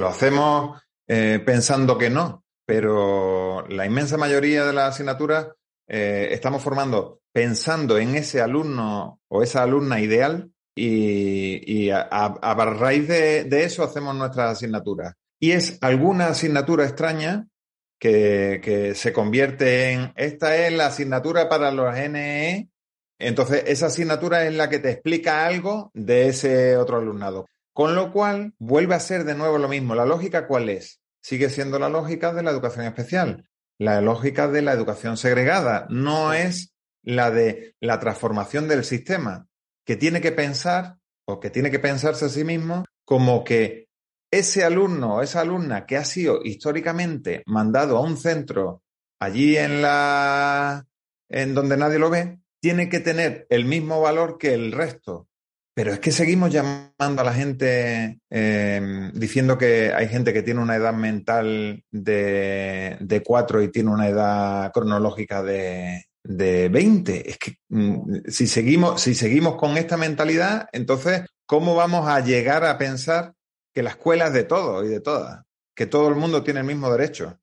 Lo hacemos eh, pensando que no, pero la inmensa mayoría de las asignaturas eh, estamos formando pensando en ese alumno o esa alumna ideal y, a, raíz de, eso hacemos nuestras asignaturas. Y es alguna asignatura extraña que, que, se convierte en, esta es la asignatura para los NE, entonces esa asignatura es la que te explica algo de ese otro alumnado. Con lo cual, vuelve a ser de nuevo lo mismo. ¿La lógica cuál es? Sigue siendo la lógica de la educación especial, la lógica de la educación segregada, no es la de la transformación del sistema, que tiene que pensar o que tiene que pensarse a sí mismo como que ese alumno o esa alumna que ha sido históricamente mandado a un centro allí en la en donde nadie lo ve, tiene que tener el mismo valor que el resto. Pero es que seguimos llamando a la gente em, diciendo que hay gente que tiene una edad mental de, de 4 y tiene una edad cronológica de, de 20. Es que mm, si, seguimos, si seguimos con esta mentalidad, entonces, ¿cómo vamos a llegar a pensar que la escuela es de todos y de todas? Que todo el mundo tiene el mismo derecho.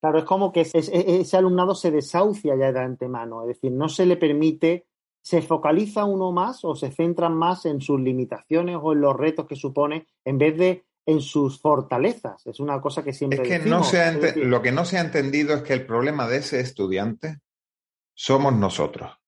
Claro, es como que ese, ese alumnado se desahucia ya de antemano, es decir, no se le permite se focaliza uno más o se centra más en sus limitaciones o en los retos que supone en vez de en sus fortalezas. Es una cosa que siempre. Es que no se lo que no se ha entendido es que el problema de ese estudiante somos nosotros.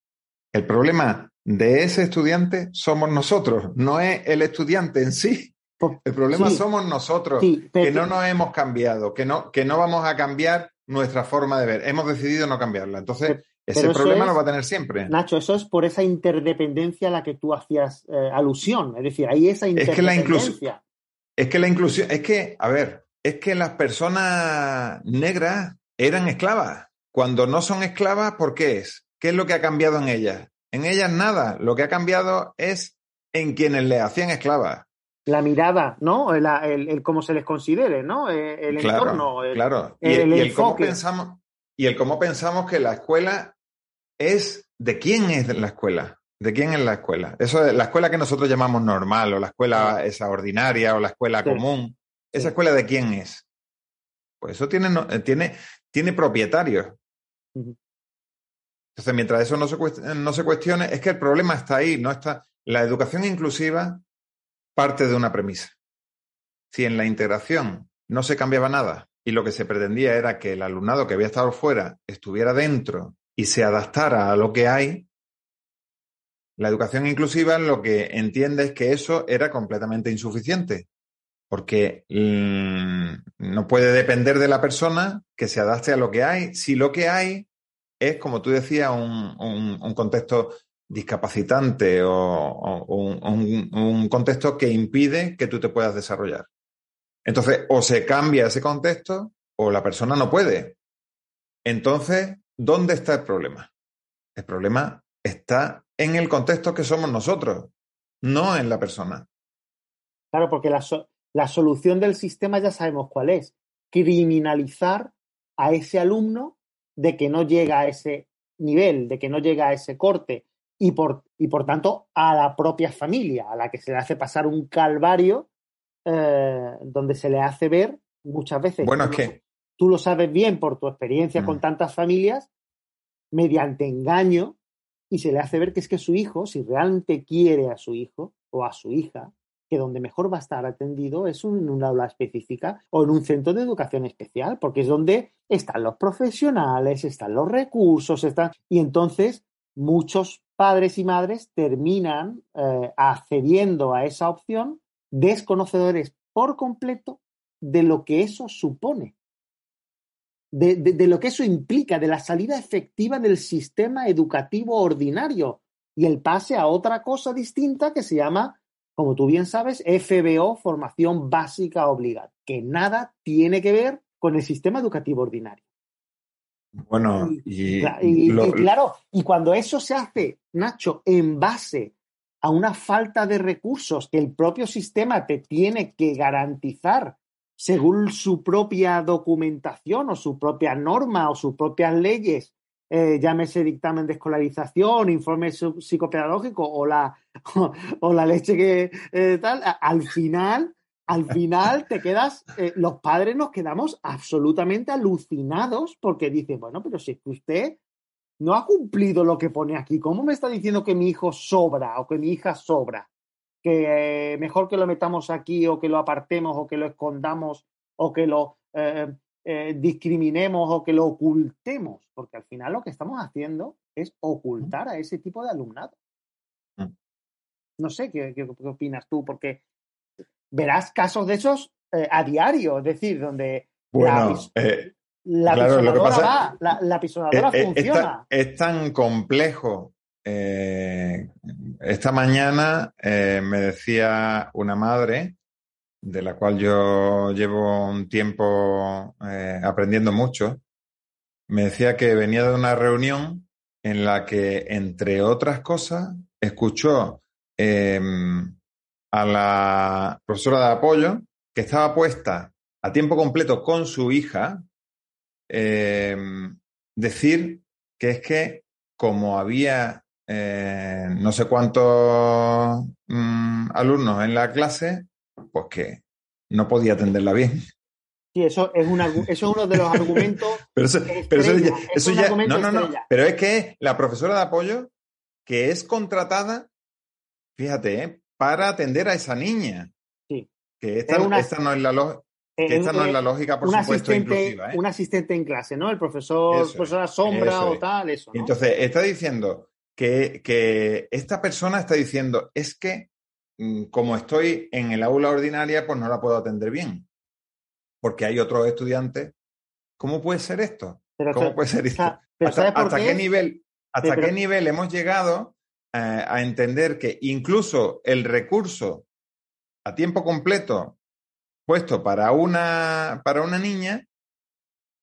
El problema de ese estudiante somos nosotros, no es el estudiante en sí. El problema somos nosotros, que no nos hemos cambiado, que no, que no vamos a cambiar nuestra forma de ver. Hemos decidido no cambiarla. Entonces, ese problema lo va a tener siempre. Nacho, eso es por esa interdependencia a la que tú hacías eh, alusión. Es decir, hay esa interdependencia. Es que la inclusión. Es que la inclusión. Es que, a ver, es que las personas negras eran esclavas. Cuando no son esclavas, ¿por qué es? ¿Qué es lo que ha cambiado en ellas? En ellas nada. Lo que ha cambiado es en quienes le hacían esclavas. La mirada, ¿no? El, cómo se les considere, ¿no? Eh, el, entorno. claro. Y el, cómo pensamos, y el cómo pensamos que la escuela es de quién es la escuela. ¿De quién es la escuela? Eso es la escuela que nosotros llamamos normal, o la escuela esa ordinaria, o la escuela común. ¿Esa escuela de quién es? Pues eso tiene, eh, tiene, tiene propietarios. Entonces, mientras eso no se, no se cuestione, es que el problema está ahí, no está. La educación inclusiva parte de una premisa. Si en la integración no se cambiaba nada y lo que se pretendía era que el alumnado que había estado fuera estuviera dentro y se adaptara a lo que hay, la educación inclusiva lo que entiende es que eso era completamente insuficiente, porque mm, no puede depender de la persona que se adapte a lo que hay. Si lo que hay es, como tú decías, un, contexto discapacitante o, un, un, contexto que impide que tú te puedas desarrollar. Entonces, o se cambia ese contexto o la persona no puede. Entonces, ¿Dónde está el problema? El problema está en el contexto que somos nosotros, no en la persona. Claro, porque la, solución del sistema ya sabemos cuál es. Criminalizar a ese alumno de que no llega a ese nivel, de que no llega a ese corte y por, y por tanto a la propia familia, a la que se le hace pasar un calvario eh, donde se le hace ver muchas veces. Bueno, es que tú lo sabes bien por tu experiencia con mm. tantas familias, mediante engaño y se le hace ver que es que su hijo, si realmente quiere a su hijo o a su hija, que donde mejor va a estar atendido es en un aula específica o en un centro de educación especial, porque es donde están los profesionales, están los recursos, están... Y entonces muchos padres y madres terminan eh, accediendo a esa opción desconocedores por completo de lo que eso supone, de, de, lo que eso implica, de la salida efectiva del sistema educativo ordinario y el pase a otra cosa distinta que se llama como tú bien sabes, FBO, formación básica obligada, que nada tiene que ver con el sistema educativo ordinario. Bueno, y, claro, y cuando eso se hace, Nacho, en base a una falta de recursos que el propio sistema te tiene que garantizar según su propia documentación o su propia norma o sus propias leyes eh, llámese dictamen de escolarización, informe psicopedagógico o la, o, la leche que eh, tal, al final, al final te quedas, eh, los padres nos quedamos absolutamente alucinados porque dicen, bueno, pero si es que usted no ha cumplido lo que pone aquí, ¿cómo me está diciendo que mi hijo sobra o que mi hija sobra? Que mejor que lo metamos aquí o que lo apartemos o que lo escondamos o que lo eh, discriminemos o que lo ocultemos, porque al final lo que estamos haciendo es ocultar a ese tipo de alumnado. Mm. No sé qué, qué, opinas tú, porque verás casos de esos eh, a diario, es decir, donde bueno, la, pisonadora va, la, pisonadora funciona. Es tan complejo. esta mañana me decía una madre de la cual yo llevo un tiempo eh, aprendiendo mucho, me decía que venía de una reunión en la que, entre otras cosas, escuchó em, a la profesora de apoyo que estaba puesta a tiempo completo con su hija em, decir que es que como había eh, no sé cuántos mm, alumnos en la clase, pues que no podía atenderla bien. Sí, eso es, eso es uno de los argumentos. pero eso, ya, no, no, no. Pero es que la profesora de apoyo que es contratada, fíjate, ¿eh? para atender a esa niña. Sí. Que esta, no es la esta no es la lógica, por supuesto, inclusiva. ¿eh? Un asistente en clase, ¿no? El profesor, profesora sombra o tal, eso. Entonces, está diciendo que, que esta persona está diciendo, es que Mm, como estoy en el aula ordinaria, pues no la puedo atender bien. Porque hay otros estudiantes. ¿Cómo puede ser esto? ¿Cómo puede ser esto? ¿Hasta, qué? nivel, hasta qué nivel hemos llegado eh, a entender que incluso el recurso a tiempo completo puesto para una, para una niña,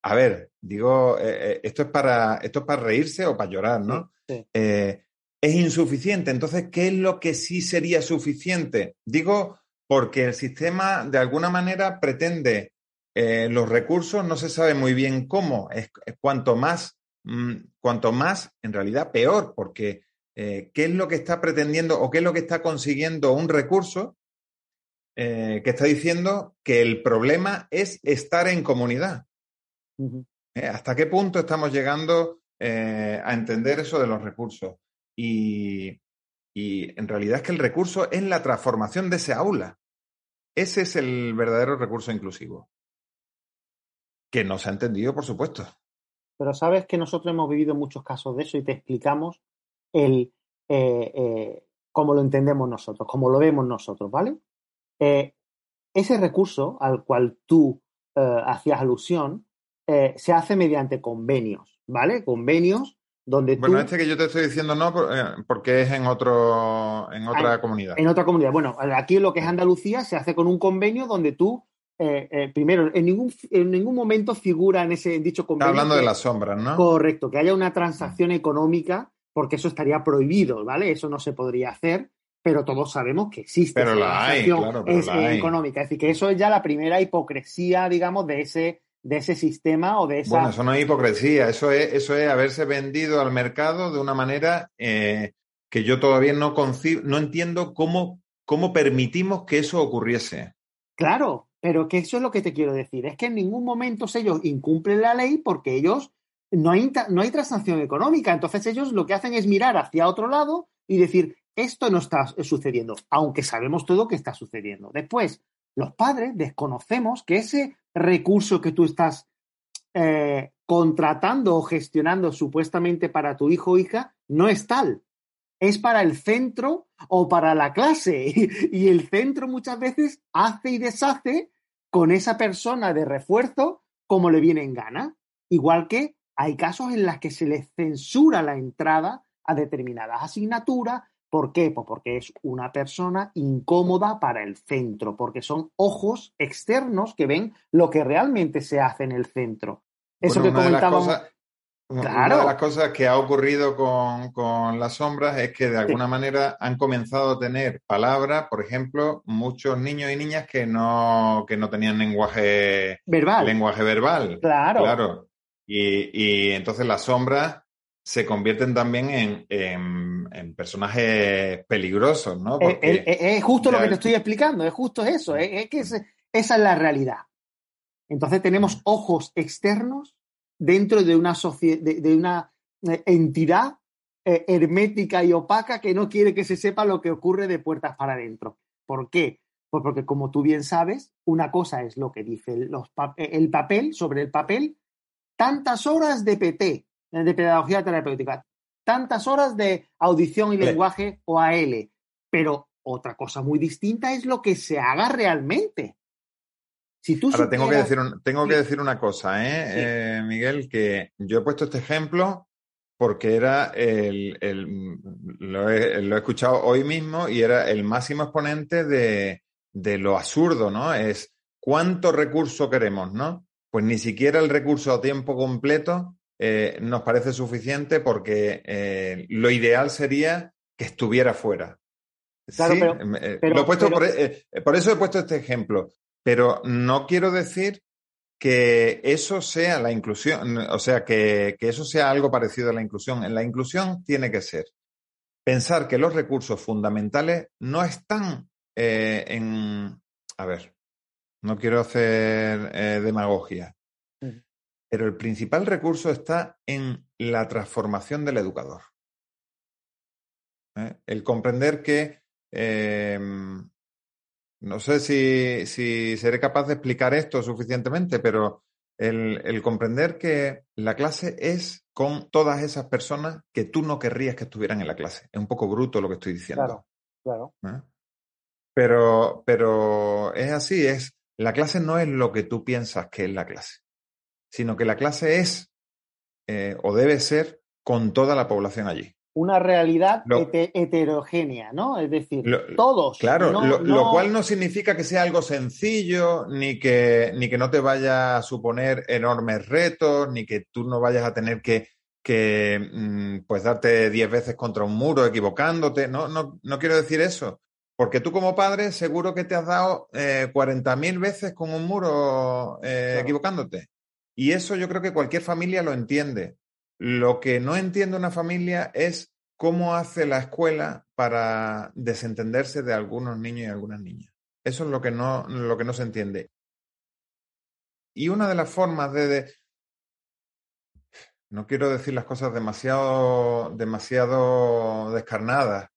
a ver, digo, eh, eh, esto, es para, esto es para reírse o para llorar, ¿no? es insuficiente. Entonces, ¿qué es lo que sí sería suficiente? Digo, porque el sistema de alguna manera pretende eh, los recursos, no se sabe muy bien cómo, es, cuanto más, mm, cuanto más, en realidad peor, porque eh, ¿qué es lo que está pretendiendo o qué es lo que está consiguiendo un recurso eh, que está diciendo que el problema es estar en comunidad? ¿Hasta qué punto estamos llegando a entender eso de los recursos? Y, en realidad es que el recurso es la transformación de ese aula. Ese es el verdadero recurso inclusivo. Que no se ha entendido, por supuesto. Pero sabes que nosotros hemos vivido muchos casos de eso y te explicamos el eh, eh, cómo lo entendemos nosotros, cómo lo vemos nosotros, ¿vale? Eh, ese recurso al cual tú hacías alusión se hace mediante convenios, ¿vale? Convenios bueno, este que yo te estoy diciendo no, eh, porque es en otro, en otra comunidad. En otra comunidad. Bueno, aquí lo que es Andalucía se hace con un convenio donde tú, eh, eh, primero, en ningún, en ningún momento figura en ese dicho convenio. Está hablando de las sombras, ¿no? Correcto, que haya una transacción económica, porque eso estaría prohibido, ¿vale? Eso no se podría hacer, pero todos sabemos que existe. Pero la hay, claro, pero la económica. Es decir, que eso es ya la primera hipocresía, digamos, de ese de ese sistema o de esa... Bueno, eso no es hipocresía, eso es, eso es haberse vendido al mercado de una manera eh, que yo todavía no concibo, no entiendo cómo, cómo permitimos que eso ocurriese. Claro, pero que eso es lo que te quiero decir, es que en ningún momento ellos incumplen la ley porque ellos no hay, no hay transacción económica. Entonces ellos lo que hacen es mirar hacia otro lado y decir, esto no está sucediendo, aunque sabemos todo que está sucediendo. Después, los padres desconocemos que ese recurso que tú estás eh, contratando o gestionando supuestamente para tu hijo o hija no es tal. Es para el centro o para la clase. Y el centro muchas veces hace y deshace con esa persona de refuerzo como le viene en gana. Igual que hay casos en los que se le censura la entrada a determinadas asignaturas. ¿Por qué? Pues porque es una persona incómoda para el centro, porque son ojos externos que ven lo que realmente se hace en el centro. Eso que comentábamos. Una de las cosas que ha ocurrido con, las sombras es que de alguna manera han comenzado a tener palabras, por ejemplo, muchos niños y niñas que no, que no tenían lenguaje verbal. Lenguaje verbal. Claro. Claro. Y, entonces las sombras se convierten también en, personajes peligrosos, ¿no? Eh, eh, eh, es, justo lo que te estoy explicando, es justo eso, es, que esa es la realidad. Entonces tenemos ojos externos dentro de una, de, una entidad hermética y opaca que no quiere que se sepa lo que ocurre de puertas para adentro. ¿Por qué? Pues porque como tú bien sabes, una cosa es lo que dice el papel sobre el papel tantas horas de PT, de pedagogía terapéutica, tantas horas de audición y lenguaje o AL, pero otra cosa muy distinta es lo que se haga realmente. Si tú Ahora tengo, que decir tengo que decir una cosa, ¿eh? ¿eh? Miguel, que yo he puesto este ejemplo porque era el, lo, he, escuchado hoy mismo y era el máximo exponente de, de lo absurdo, ¿no? Es cuánto recurso queremos, ¿no? pues ni siquiera el recurso a tiempo completo eh, nos parece suficiente porque eh, lo ideal sería que estuviera fuera. Claro, pero, por, eso he puesto este ejemplo, pero no quiero decir que eso sea la inclusión, o sea, que, eso sea algo parecido a la inclusión. En la inclusión tiene que ser pensar que los recursos fundamentales no están eh, en, a ver, no quiero hacer eh, demagogia, pero el principal recurso está en la transformación del educador. ¿eh? El comprender que, em, no sé si, seré capaz de explicar esto suficientemente, pero el, comprender que la clase es con todas esas personas que tú no querrías que estuvieran en la clase. Es un poco bruto lo que estoy diciendo. Claro, claro. ¿Eh? Pero, pero es así, es la clase no es lo que tú piensas que es la clase, sino que la clase es eh, o debe ser con toda la población allí. Una realidad heterogénea, ¿no? Es decir, todos. Claro, lo, cual no significa que sea algo sencillo, ni que, ni que no te vaya a suponer enormes retos, ni que tú no vayas a tener que, que mm, pues darte diez veces contra un muro equivocándote. No, no, no quiero decir eso. Porque tú como padre seguro que te has dado eh, 40.000 veces con un muro eh, equivocándote. Y eso yo creo que cualquier familia lo entiende. Lo que no entiende una familia es cómo hace la escuela para desentenderse de algunos niños y algunas niñas. Eso es lo que no, lo que no se entiende. Y una de las formas de, no quiero decir las cosas demasiado, demasiado descarnadas,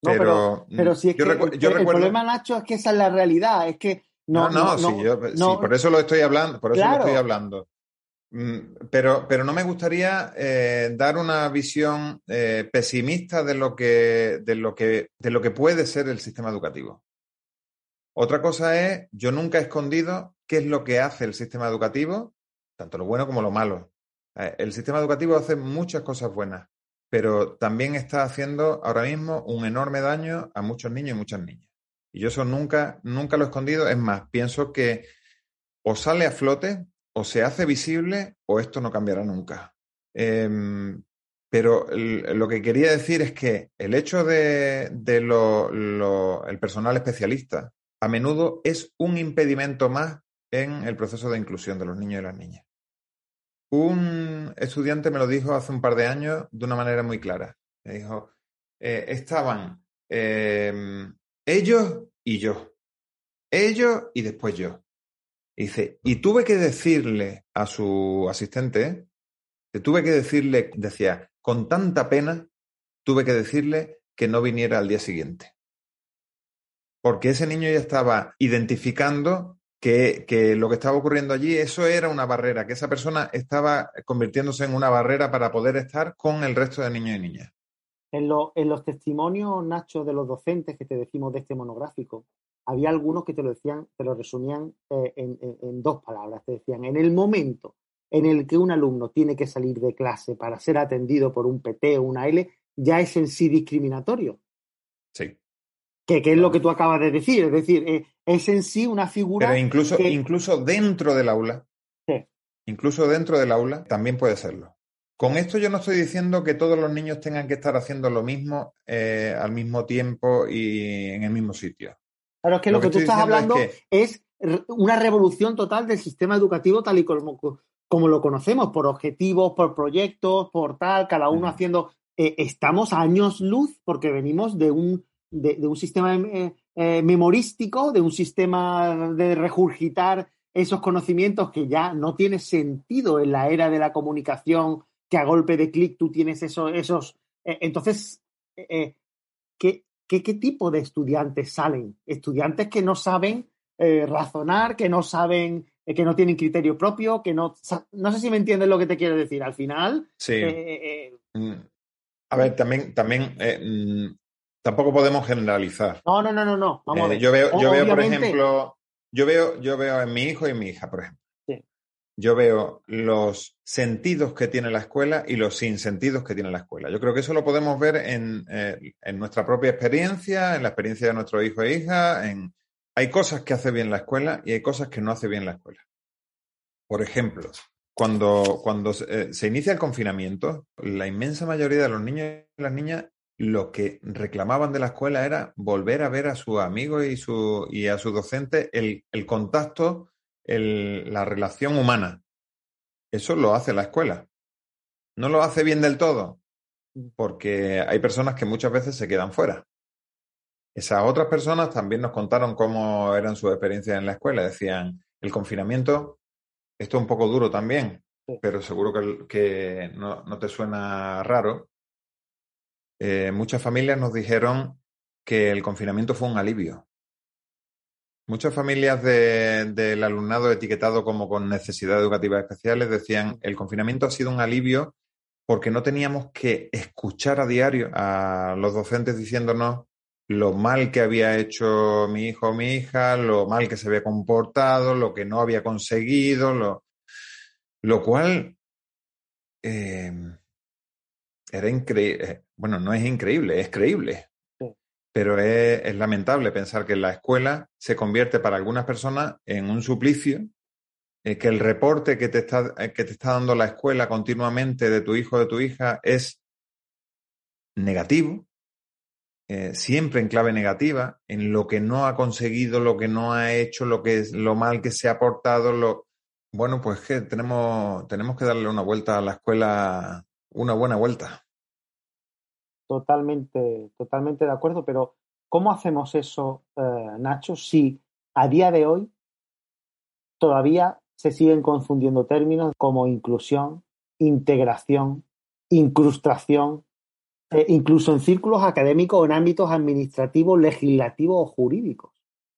pero, pero, si es que el, problema, Nacho, es que esa es la realidad, es que no. No, no, sí, por eso lo estoy hablando, por eso lo estoy hablando. Mm, pero, pero no me gustaría eh, dar una visión eh, pesimista de lo, que, de, lo que, de lo que puede ser el sistema educativo. Otra cosa es, yo nunca he escondido qué es lo que hace el sistema educativo, tanto lo bueno como lo malo. Eh, el sistema educativo hace muchas cosas buenas, pero también está haciendo ahora mismo un enorme daño a muchos niños y muchas niñas. Y yo eso nunca, nunca lo he escondido. Es más, pienso que o sale a flote, o se hace visible, o esto no cambiará nunca. Em, pero lo que quería decir es que el hecho de, el personal especialista a menudo es un impedimento más en el proceso de inclusión de los niños y las niñas. Un estudiante me lo dijo hace un par de años de una manera muy clara. Me dijo, eh, estaban em, ellos y yo. Ellos y después yo. Dice, y tuve que decirle a su asistente tuve que decirle, decía, con tanta pena, tuve que decirle que no viniera al día siguiente. Porque ese niño ya estaba identificando que, que, lo que estaba ocurriendo allí, eso era una barrera, que esa persona estaba convirtiéndose en una barrera para poder estar con el resto de niños y niñas. En, en los testimonios, Nacho, de los docentes que te decimos de este monográfico, había algunos que te lo decían, te lo resumían eh, en, en, dos palabras. Te decían, en el momento en el que un alumno tiene que salir de clase para ser atendido por un PT o una L, ya es en sí discriminatorio. Sí. Que, es lo que tú acabas de decir, es decir, eh, es en sí una figura. Pero incluso, incluso dentro del aula, sí. incluso dentro del aula, también puede serlo. Con esto yo no estoy diciendo que todos los niños tengan que estar haciendo lo mismo eh, al mismo tiempo y en el mismo sitio. Claro, es que lo, que, tú estás hablando es, una revolución total del sistema educativo tal y como, como lo conocemos, por objetivos, por proyectos, por tal, cada uno haciendo. Eh, estamos a años luz porque venimos de un, de, un sistema eh, eh, memorístico, de un sistema de regurgitar esos conocimientos que ya no tiene sentido en la era de la comunicación, que a golpe de clic tú tienes esos. esos entonces, ¿qué, ¿qué, tipo de estudiantes salen? Estudiantes que no saben eh, razonar, que no saben, eh, que no tienen criterio propio, que no... No sé si me entiendes lo que te quiero decir. Al final... Sí. Eh, mm. a ver, también, también mm, tampoco podemos generalizar. No, no, no, no, no. Vamos a ver. Yo veo, yo veo, por ejemplo, yo veo, yo veo en mi hijo y en mi hija, por ejemplo yo veo los sentidos que tiene la escuela y los sinsentidos que tiene la escuela. Yo creo que eso lo podemos ver en, eh, nuestra propia experiencia, en la experiencia de nuestro hijo e hija. En... Hay cosas que hace bien la escuela y hay cosas que no hace bien la escuela. Por ejemplo, cuando, cuando se eh, inicia el confinamiento, la inmensa mayoría de los niños y las niñas lo que reclamaban de la escuela era volver a ver a sus amigos y, su, y a su docente el, el contacto el, la relación humana. Eso lo hace la escuela. No lo hace bien del todo, porque hay personas que muchas veces se quedan fuera. Esas otras personas también nos contaron cómo eran sus experiencias en la escuela. Decían, el confinamiento, esto es un poco duro también, pero seguro que, que no, no, te suena raro. Eh, muchas familias nos dijeron que el confinamiento fue un alivio, Muchas familias del alumnado etiquetado como con necesidades educativas especiales decían el confinamiento ha sido un alivio porque no teníamos que escuchar a diario a los docentes diciéndonos lo mal que había hecho mi hijo o mi hija, lo mal que se había comportado, lo que no había conseguido, lo, lo cual eh, era increíble. Eh, bueno, no es increíble, es creíble pero es, lamentable pensar que la escuela se convierte para algunas personas en un suplicio, eh, que el reporte que te, está, eh, que te está dando la escuela continuamente de tu hijo o de tu hija es negativo, eh, siempre en clave negativa, en lo que no ha conseguido, lo que no ha hecho, lo que lo mal que se ha portado, lo bueno, pues que tenemos, tenemos que darle una vuelta a la escuela, una buena vuelta. Totalmente, totalmente de acuerdo, pero ¿cómo hacemos eso, eh, Nacho, si a día de hoy todavía se siguen confundiendo términos como inclusión, integración, incrustación, eh, incluso en círculos académicos o en ámbitos administrativos, legislativos o jurídicos?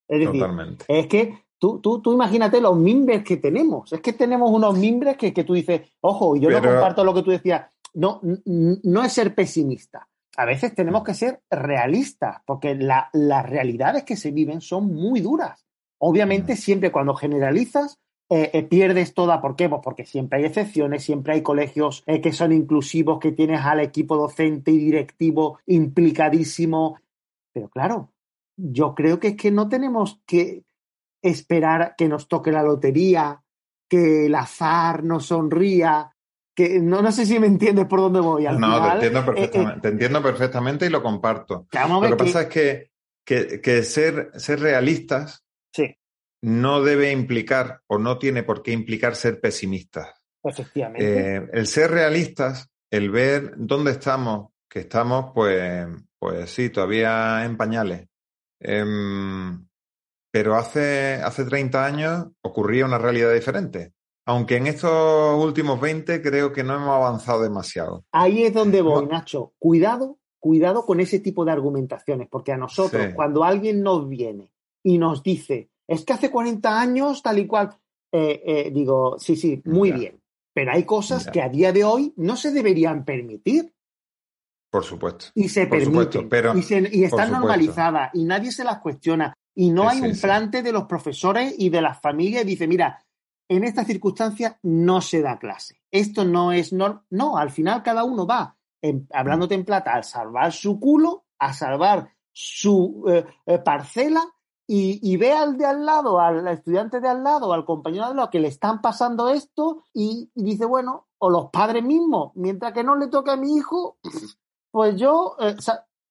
Es decir, es que Tú, tú, tú, imagínate los mimbres que tenemos. Es que tenemos unos mimbres que, que tú dices, ojo, y yo no comparto lo que tú decías, no, no es ser pesimista, a veces tenemos que ser realistas, porque las realidades que se viven son muy duras. Obviamente, siempre cuando generalizas, eh, eh, pierdes toda. ¿Por qué? Pues porque siempre hay excepciones, siempre hay colegios eh, que son inclusivos, que tienes al equipo docente y directivo implicadísimo. Pero claro, yo creo que es que no tenemos que esperar que nos toque la lotería, que el azar nos sonría, que no, no sé si me entiendes por dónde voy. Al no, te, entiendo eh, eh, perfectamente, te entiendo perfectamente y lo comparto. lo que, pasa es que, que, ser, ser realistas sí. no debe implicar o no tiene por qué implicar ser pesimistas. Efectivamente. Eh, el ser realistas, el ver dónde estamos, que estamos, pues, pues sí, todavía en pañales. Em, pero hace, hace 30 años ocurría una realidad diferente. Aunque en estos últimos 20 creo que no hemos avanzado demasiado. Ahí es donde voy, Nacho. Cuidado, cuidado con ese tipo de argumentaciones, porque a nosotros, cuando alguien nos viene y nos dice, es que hace 40 años, tal y cual, eh, eh, digo, sí, sí, muy bien, pero hay cosas que a día de hoy no se deberían permitir. Por supuesto. Y se permiten. pero, y, están normalizadas y nadie se las cuestiona. Y no hay un plante de los profesores y de las familias y dice, mira, en estas circunstancias no se da clase. Esto no es no, no al final cada uno va hablándote en plata, a salvar su culo, a salvar su eh, eh, parcela y, ve al de al lado, al estudiante de al lado, al compañero de al lado que le están pasando esto y, dice, bueno, o los padres mismos, mientras que no le toque a mi hijo, pues yo, eh,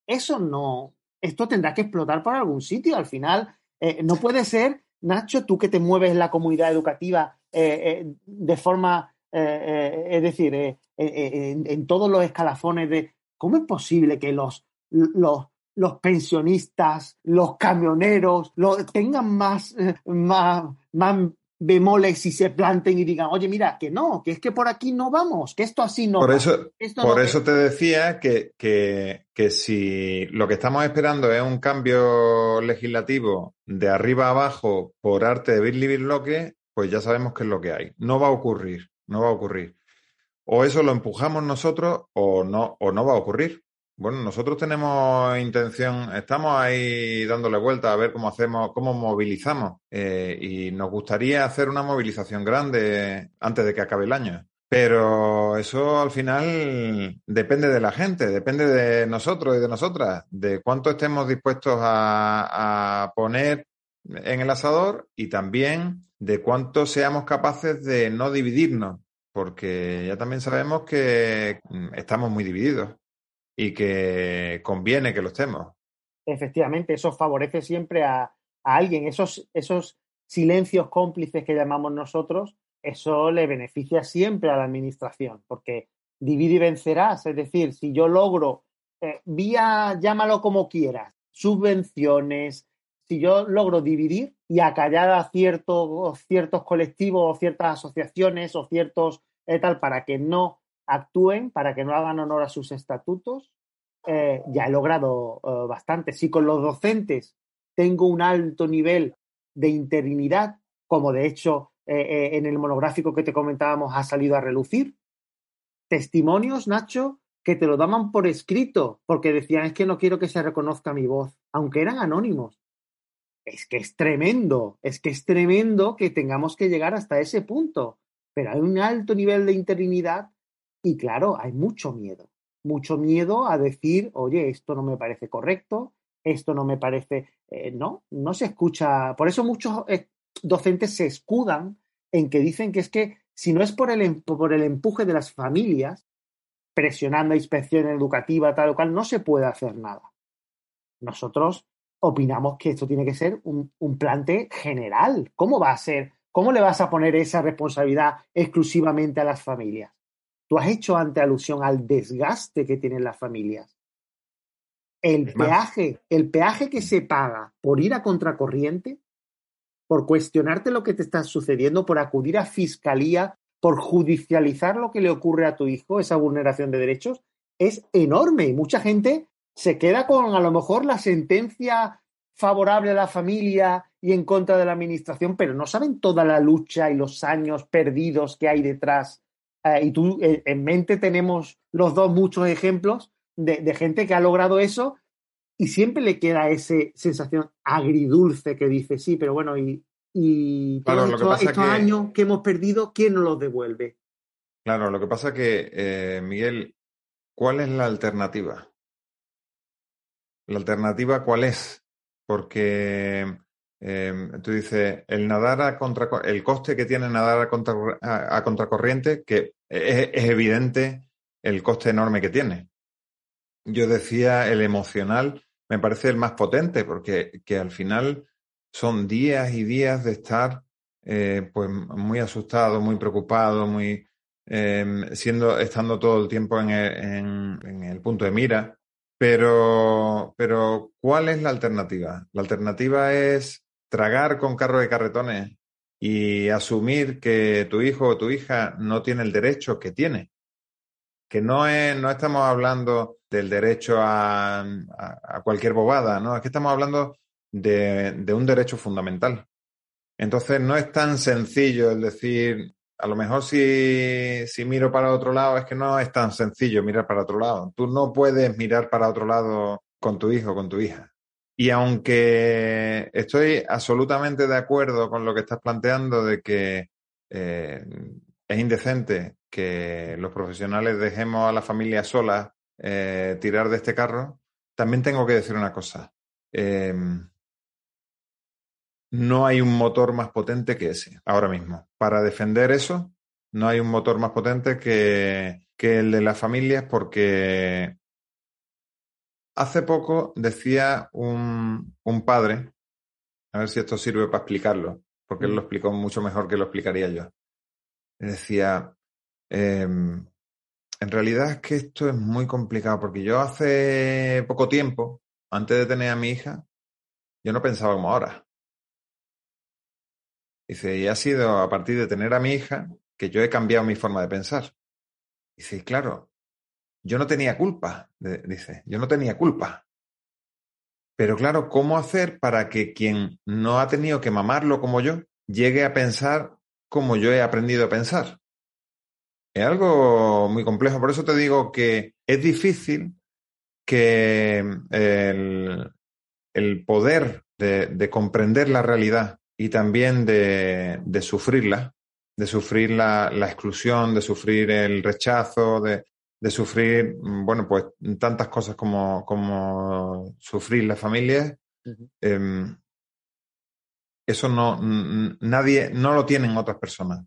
eso no, esto tendrá que explotar por algún sitio. Al final, no puede ser Nacho, tú que te mueves en la comunidad educativa eh, eh, de forma, eh, es decir, en, todos los escalafones de cómo es posible que los, los, los pensionistas, los camioneros, tengan más, más, más bemoles y se planten y digan, oye, mira, que no, que es que por aquí no vamos, que esto así no por va. Eso, por eso te decía que, que, que, si lo que estamos esperando es un cambio legislativo de arriba a abajo por arte de Billy Bloque, pues ya sabemos qué es lo que hay. No va a ocurrir, no va a ocurrir. O eso lo empujamos nosotros o no, o no va a ocurrir. Bueno, nosotros tenemos intención, estamos ahí dándole vuelta a ver cómo hacemos, cómo movilizamos eh, y nos gustaría hacer una movilización grande antes de que acabe el año. Pero eso al final depende de la gente, depende de nosotros y de nosotras, de cuánto estemos dispuestos a, poner en el asador y también de cuánto seamos capaces de no dividirnos, porque ya también sabemos que mm, estamos muy divididos y que conviene que lo estemos. Efectivamente, eso favorece siempre a, alguien. Esos, esos silencios cómplices que llamamos nosotros, eso le beneficia siempre a la administración, porque divide y vencerás. Es decir, si yo logro, eh, vía, llámalo como quieras, subvenciones, si yo logro dividir y acallar a ciertos, ciertos colectivos o ciertas asociaciones o ciertos eh, tal para que no actúen para que no hagan honor a sus estatutos, eh, ya he logrado eh, bastante. Si con los docentes tengo un alto nivel de interinidad, como de hecho eh, en el monográfico que te comentábamos ha salido a relucir, testimonios, Nacho, que te lo daban por escrito, porque decían es que no quiero que se reconozca mi voz, aunque eran anónimos. Es que es tremendo, es que es tremendo que tengamos que llegar hasta ese punto, pero hay un alto nivel de interinidad y claro, hay mucho miedo, mucho miedo a decir, oye, esto no me parece correcto, esto no me parece, eh, no, no se escucha. Por eso muchos eh, docentes se escudan en que dicen que es que si no es por el, por el empuje de las familias, presionando a inspección educativa, tal o cual, no se puede hacer nada. Nosotros opinamos que esto tiene que ser un, un plante general. ¿Cómo va a ser? ¿Cómo le vas a poner esa responsabilidad exclusivamente a las familias? Tú has hecho ante alusión al desgaste que tienen las familias. El peaje, el peaje que se paga por ir a contracorriente, por cuestionarte lo que te está sucediendo, por acudir a fiscalía, por judicializar lo que le ocurre a tu hijo, esa vulneración de derechos, es enorme. Y mucha gente se queda con a lo mejor la sentencia favorable a la familia y en contra de la administración, pero no saben toda la lucha y los años perdidos que hay detrás eh, y tú eh, en mente tenemos los dos muchos ejemplos de, gente que ha logrado eso y siempre le queda esa sensación agridulce que dice, sí, pero bueno, y, y todos estos, años que hemos perdido, ¿quién nos los devuelve? Claro, lo que pasa que, eh, Miguel, ¿cuál es la alternativa? ¿La alternativa cuál es? Porque Em, tú dices, el nadar a contra, el coste que tiene nadar a, contra, a, contracorriente, que es, evidente el coste enorme que tiene. Yo decía, el emocional me parece el más potente, porque que al final son días y días de estar eh, pues muy asustado, muy preocupado, muy em, siendo, estando todo el tiempo en en el punto de mira. Pero, pero, ¿cuál es la alternativa? La alternativa es tragar con carro de carretones y asumir que tu hijo o tu hija no tiene el derecho que tiene. Que no, es, no estamos hablando del derecho a, a, cualquier bobada, ¿no? Es que estamos hablando de, de un derecho fundamental. Entonces no es tan sencillo el decir, a lo mejor si, si, miro para otro lado, es que no es tan sencillo mirar para otro lado. Tú no puedes mirar para otro lado con tu hijo, con tu hija. Y aunque estoy absolutamente de acuerdo con lo que estás planteando de que eh, es indecente que los profesionales dejemos a la familia sola eh, tirar de este carro, también tengo que decir una cosa. Em, no hay un motor más potente que ese, ahora mismo. Para defender eso, no hay un motor más potente que, que el de las familias porque Hace poco decía un, un, padre, a ver si esto sirve para explicarlo, porque él lo mm. explicó mucho mejor que lo explicaría yo. Decía, em, en realidad es que esto es muy complicado, porque yo hace poco tiempo, antes de tener a mi hija, yo no pensaba como ahora. Dice, y ha sido a partir de tener a mi hija que yo he cambiado mi forma de pensar. Dice, claro, yo no tenía culpa, dice, yo no tenía culpa. Pero claro, ¿cómo hacer para que quien no ha tenido que mamarlo como yo llegue a pensar como yo he aprendido a pensar? Es algo muy complejo. Por eso te digo que es difícil que el, el poder de, de, comprender la realidad y también de, de sufrirla, de sufrir la, la, exclusión, de sufrir el rechazo, de, de sufrir, mm, bueno, pues tantas cosas como, como sufrir las familias. Em, eso no, nadie, no lo tienen otras personas.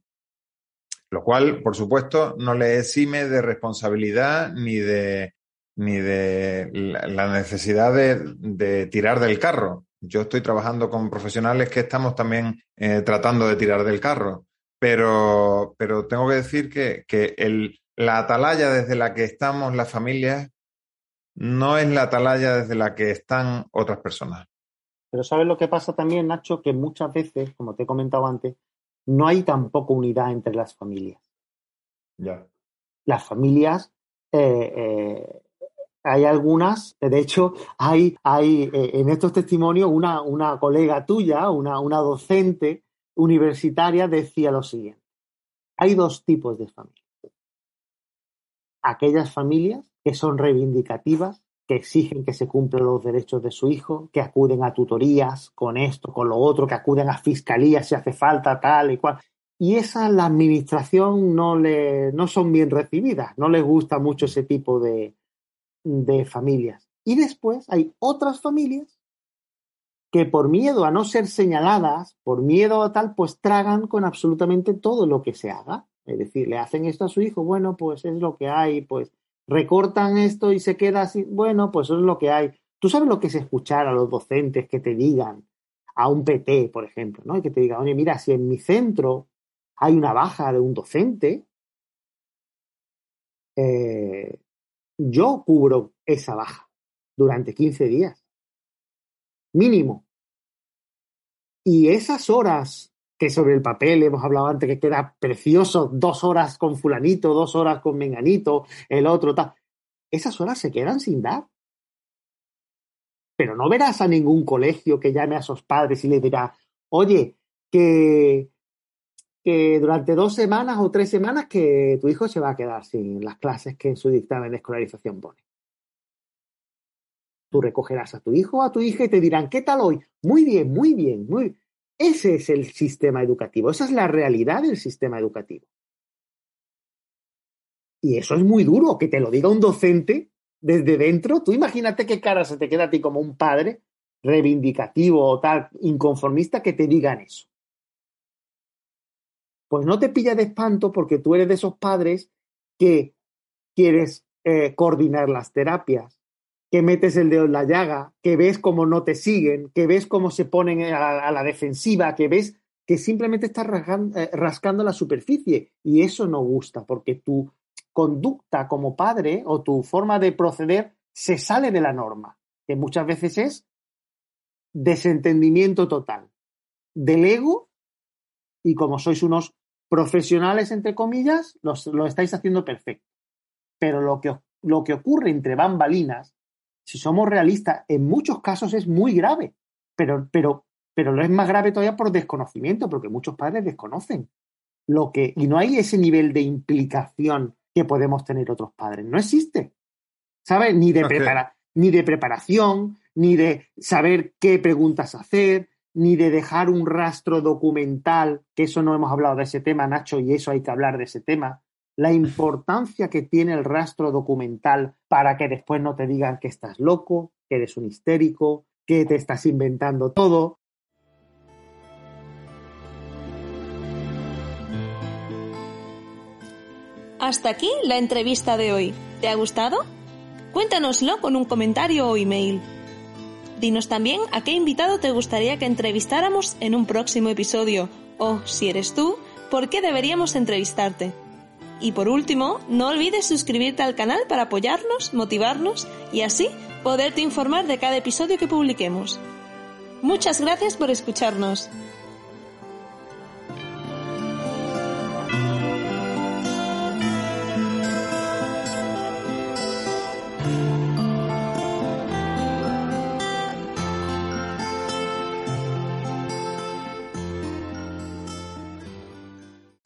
Lo cual, por supuesto, no le exime de responsabilidad ni de, ni de la necesidad de, tirar del carro. Yo estoy trabajando con profesionales que estamos también eh, tratando de tirar del carro, pero, pero tengo que decir que, que el, la atalaya desde la que estamos las familias no es la atalaya desde la que están otras personas. Pero ¿sabes lo que pasa también, Nacho? Que muchas veces, como te he comentado antes, no hay tampoco unidad entre las familias. Ya. Las familias, eh, eh, hay algunas, de hecho, hay, hay eh, en estos testimonios una, una colega tuya, una, una docente universitaria, decía lo siguiente. Hay dos tipos de familias aquellas familias que son reivindicativas, que exigen que se cumplan los derechos de su hijo, que acuden a tutorías con esto, con lo otro, que acuden a fiscalía si hace falta, tal y cual. Y esa la administración no le no son bien recibidas, no les gusta mucho ese tipo de, de familias. Y después hay otras familias que por miedo a no ser señaladas, por miedo a tal, pues tragan con absolutamente todo lo que se haga. Es decir, le hacen esto a su hijo, bueno, pues es lo que hay, pues recortan esto y se queda así, bueno, pues eso es lo que hay. Tú sabes lo que es escuchar a los docentes que te digan, a un PT, por ejemplo, ¿no? Y que te digan, oye, mira, si en mi centro hay una baja de un docente, eh, yo cubro esa baja durante 15 días, mínimo. Y esas horas que sobre el papel hemos hablado antes que queda precioso, dos horas con fulanito, dos horas con menganito, el otro tal. Esas horas se quedan sin dar. Pero no verás a ningún colegio que llame a sus padres y le dirá, oye, que, que durante dos semanas o tres semanas que tu hijo se va a quedar sin las clases que en su dictamen de escolarización pone. Tú recogerás a tu hijo o a tu hija y te dirán, ¿qué tal hoy? Muy bien, muy bien, muy bien ese es el sistema educativo, esa es la realidad del sistema educativo. Y eso es muy duro, que te lo diga un docente desde dentro. Tú imagínate qué cara se te queda a ti como un padre reivindicativo o tal, inconformista, que te digan eso. Pues no te pilla de espanto porque tú eres de esos padres que quieres eh, coordinar las terapias, que metes el dedo en la llaga, que ves cómo no te siguen, que ves cómo se ponen a, la defensiva, que ves que simplemente estás eh, rascando, la superficie. Y eso no gusta, porque tu conducta como padre o tu forma de proceder se sale de la norma, que muchas veces es desentendimiento total del ego y como sois unos profesionales, entre comillas, lo estáis haciendo perfecto. Pero lo que, lo que ocurre entre bambalinas, si somos realistas, en muchos casos es muy grave. Pero, pero, pero lo es más grave todavía por desconocimiento, porque muchos padres desconocen lo que, y no hay ese nivel de implicación que podemos tener otros padres. No existe. ¿Sabes? Ni de, ni de preparación, ni de saber qué preguntas hacer, ni de dejar un rastro documental, que eso no hemos hablado de ese tema, Nacho, y eso hay que hablar de ese tema. La importancia que tiene el rastro documental para que después no te digan que estás loco, que eres un histérico, que te estás inventando todo. Hasta aquí la entrevista de hoy. ¿Te ha gustado? Cuéntanoslo con un comentario o email Dinos también a qué invitado te gustaría que entrevistáramos en un próximo episodio o, si eres tú, por qué deberíamos entrevistarte. Y por último, no olvides suscribirte al canal para apoyarnos, motivarnos y así poderte informar de cada episodio que publiquemos. Muchas gracias por escucharnos.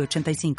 85